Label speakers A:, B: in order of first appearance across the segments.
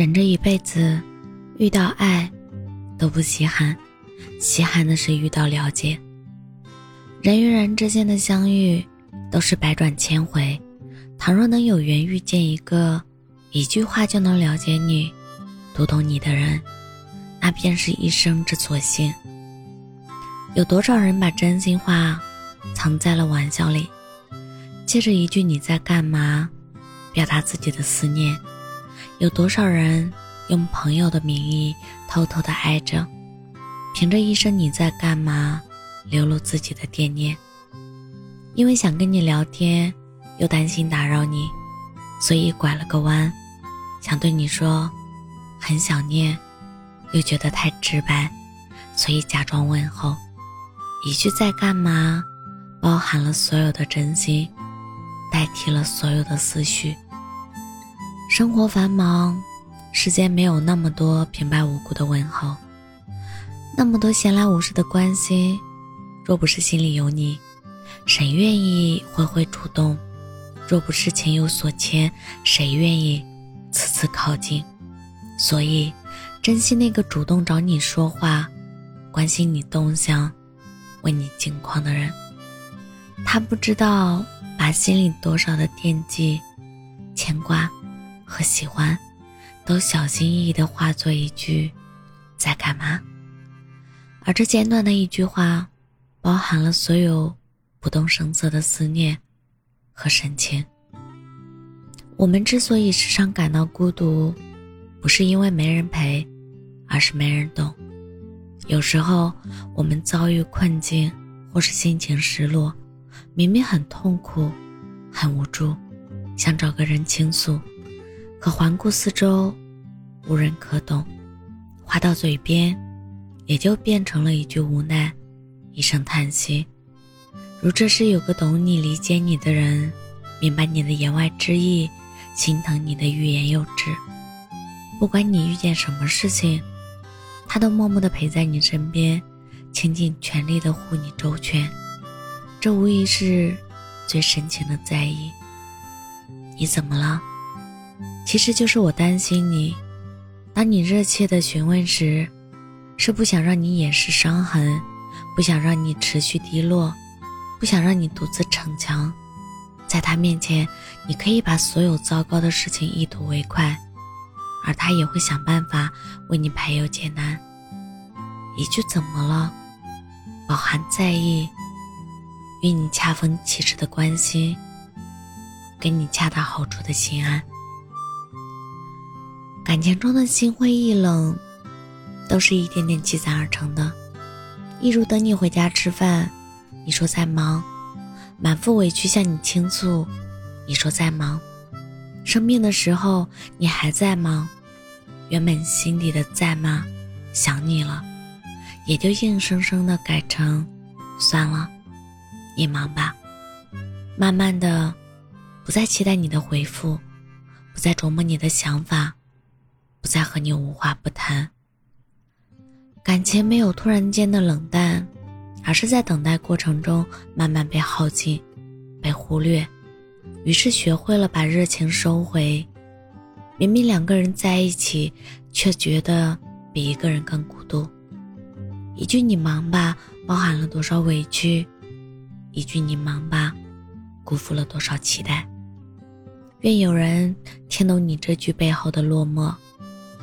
A: 人这一辈子，遇到爱都不稀罕，稀罕的是遇到了解。人与人之间的相遇都是百转千回，倘若能有缘遇见一个一句话就能了解你、读懂你的人，那便是一生之所幸。有多少人把真心话藏在了玩笑里，借着一句“你在干嘛”，表达自己的思念。有多少人用朋友的名义偷偷的爱着，凭着一声你在干嘛，流露自己的惦念。因为想跟你聊天，又担心打扰你，所以拐了个弯，想对你说很想念，又觉得太直白，所以假装问候。一句在干嘛，包含了所有的真心，代替了所有的思绪。生活繁忙，世间没有那么多平白无故的问候，那么多闲来无事的关心。若不是心里有你，谁愿意挥挥主动？若不是情有所牵，谁愿意次次靠近？所以，珍惜那个主动找你说话、关心你动向、问你近况的人。他不知道把心里多少的惦记、牵挂。和喜欢，都小心翼翼地化作一句“在干嘛”，而这简短的一句话，包含了所有不动声色的思念和深情。我们之所以时常感到孤独，不是因为没人陪，而是没人懂。有时候，我们遭遇困境或是心情失落，明明很痛苦、很无助，想找个人倾诉。可环顾四周，无人可懂，话到嘴边，也就变成了一句无奈，一声叹息。如这时有个懂你、理解你的人，明白你的言外之意，心疼你的欲言又止，不管你遇见什么事情，他都默默地陪在你身边，倾尽全力地护你周全。这无疑是最深情的在意。你怎么了？其实就是我担心你，当你热切的询问时，是不想让你掩饰伤痕，不想让你持续低落，不想让你独自逞强，在他面前，你可以把所有糟糕的事情一吐为快，而他也会想办法为你排忧解难。一句怎么了，饱含在意，与你恰逢其时的关心，给你恰到好处的心安。感情中的心灰意冷，都是一点点积攒而成的。一如等你回家吃饭，你说在忙；满腹委屈向你倾诉，你说在忙；生病的时候你还在忙。原本心底的在吗？想你了，也就硬生生的改成算了，你忙吧。慢慢的，不再期待你的回复，不再琢磨你的想法。不再和你无话不谈，感情没有突然间的冷淡，而是在等待过程中慢慢被耗尽、被忽略，于是学会了把热情收回。明明两个人在一起，却觉得比一个人更孤独。一句“你忙吧”，包含了多少委屈？一句“你忙吧”，辜负了多少期待？愿有人听懂你这句背后的落寞。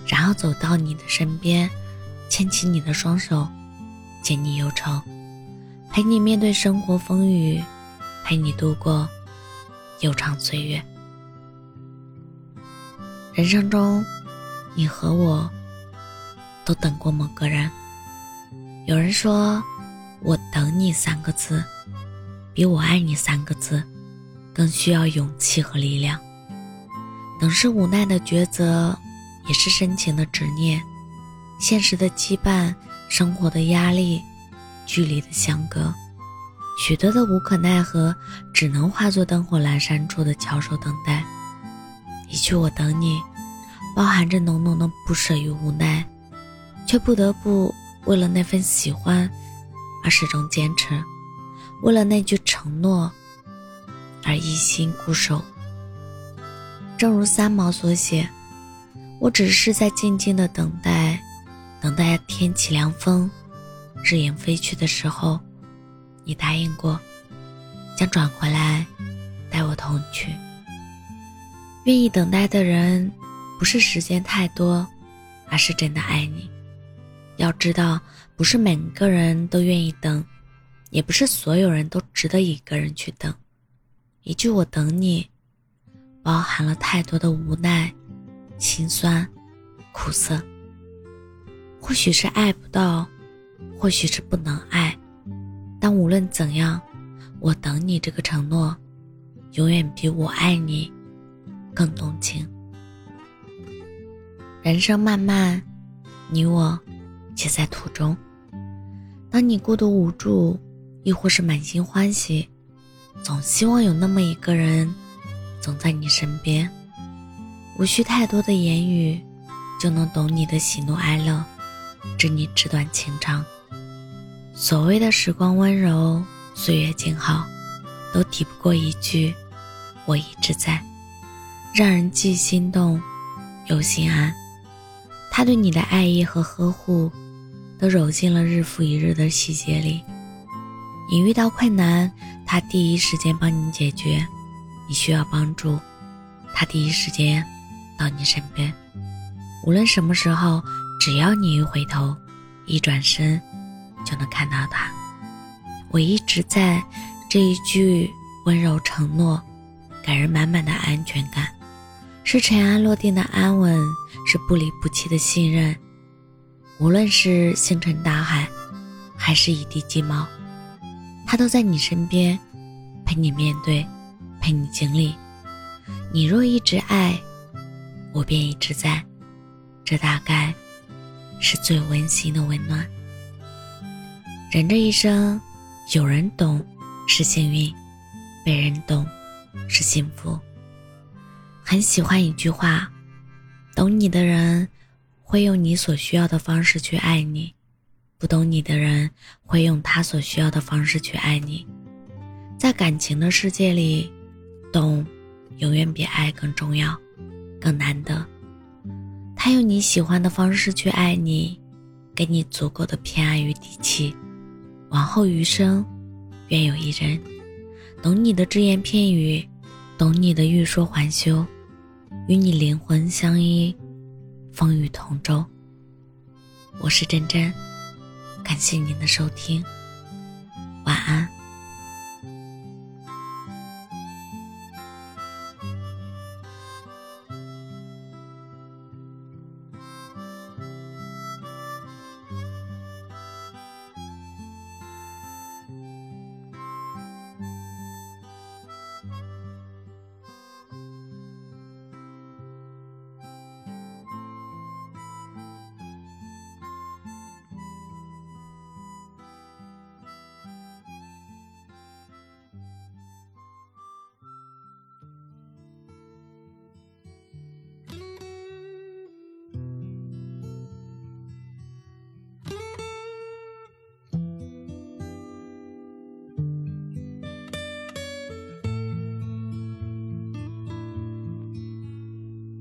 A: 然后走到你的身边，牵起你的双手，解你忧愁，陪你面对生活风雨，陪你度过悠长岁月。人生中，你和我都等过某个人。有人说，我等你三个字，比我爱你三个字更需要勇气和力量。等是无奈的抉择。也是深情的执念，现实的羁绊，生活的压力，距离的相隔，许多的无可奈何，只能化作灯火阑珊处的翘首等待。一句“我等你”，包含着浓浓的不舍与无奈，却不得不为了那份喜欢而始终坚持，为了那句承诺而一心固守。正如三毛所写。我只是在静静的等待，等待天起凉风，日影飞去的时候，你答应过，将转回来带我同去。愿意等待的人，不是时间太多，而是真的爱你。要知道，不是每个人都愿意等，也不是所有人都值得一个人去等。一句“我等你”，包含了太多的无奈。心酸、苦涩，或许是爱不到，或许是不能爱，但无论怎样，我等你这个承诺，永远比我爱你更动情。人生漫漫，你我皆在途中。当你孤独无助，亦或是满心欢喜，总希望有那么一个人，总在你身边。无需太多的言语，就能懂你的喜怒哀乐，知你纸短情长。所谓的时光温柔，岁月静好，都抵不过一句“我一直在”，让人既心动又心安。他对你的爱意和呵护，都揉进了日复一日的细节里。你遇到困难，他第一时间帮你解决；你需要帮助，他第一时间。到你身边，无论什么时候，只要你一回头，一转身，就能看到他。我一直在这一句温柔承诺，给人满满的安全感，是尘埃落定的安稳，是不离不弃的信任。无论是星辰大海，还是一地鸡毛，他都在你身边，陪你面对，陪你经历。你若一直爱。我便一直在，这大概是最温馨的温暖。人这一生，有人懂是幸运，被人懂是幸福。很喜欢一句话：懂你的人会用你所需要的方式去爱你，不懂你的人会用他所需要的方式去爱你。在感情的世界里，懂永远比爱更重要。更难得，他用你喜欢的方式去爱你，给你足够的偏爱与底气。往后余生，愿有一人，懂你的只言片语，懂你的欲说还休，与你灵魂相依，风雨同舟。我是真真，感谢您的收听，晚安。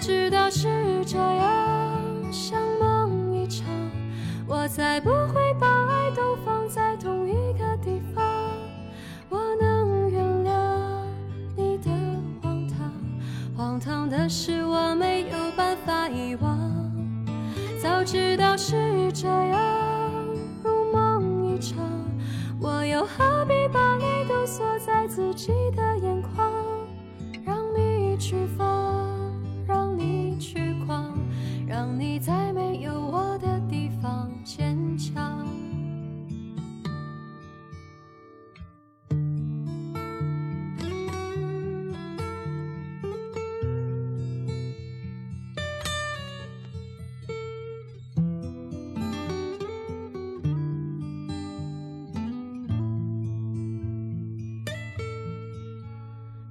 B: 知道是这样，像梦一场。我才不会把爱都放在同一个地方。我能原谅你的荒唐，荒唐的是我没有办法遗忘。早知道是这样。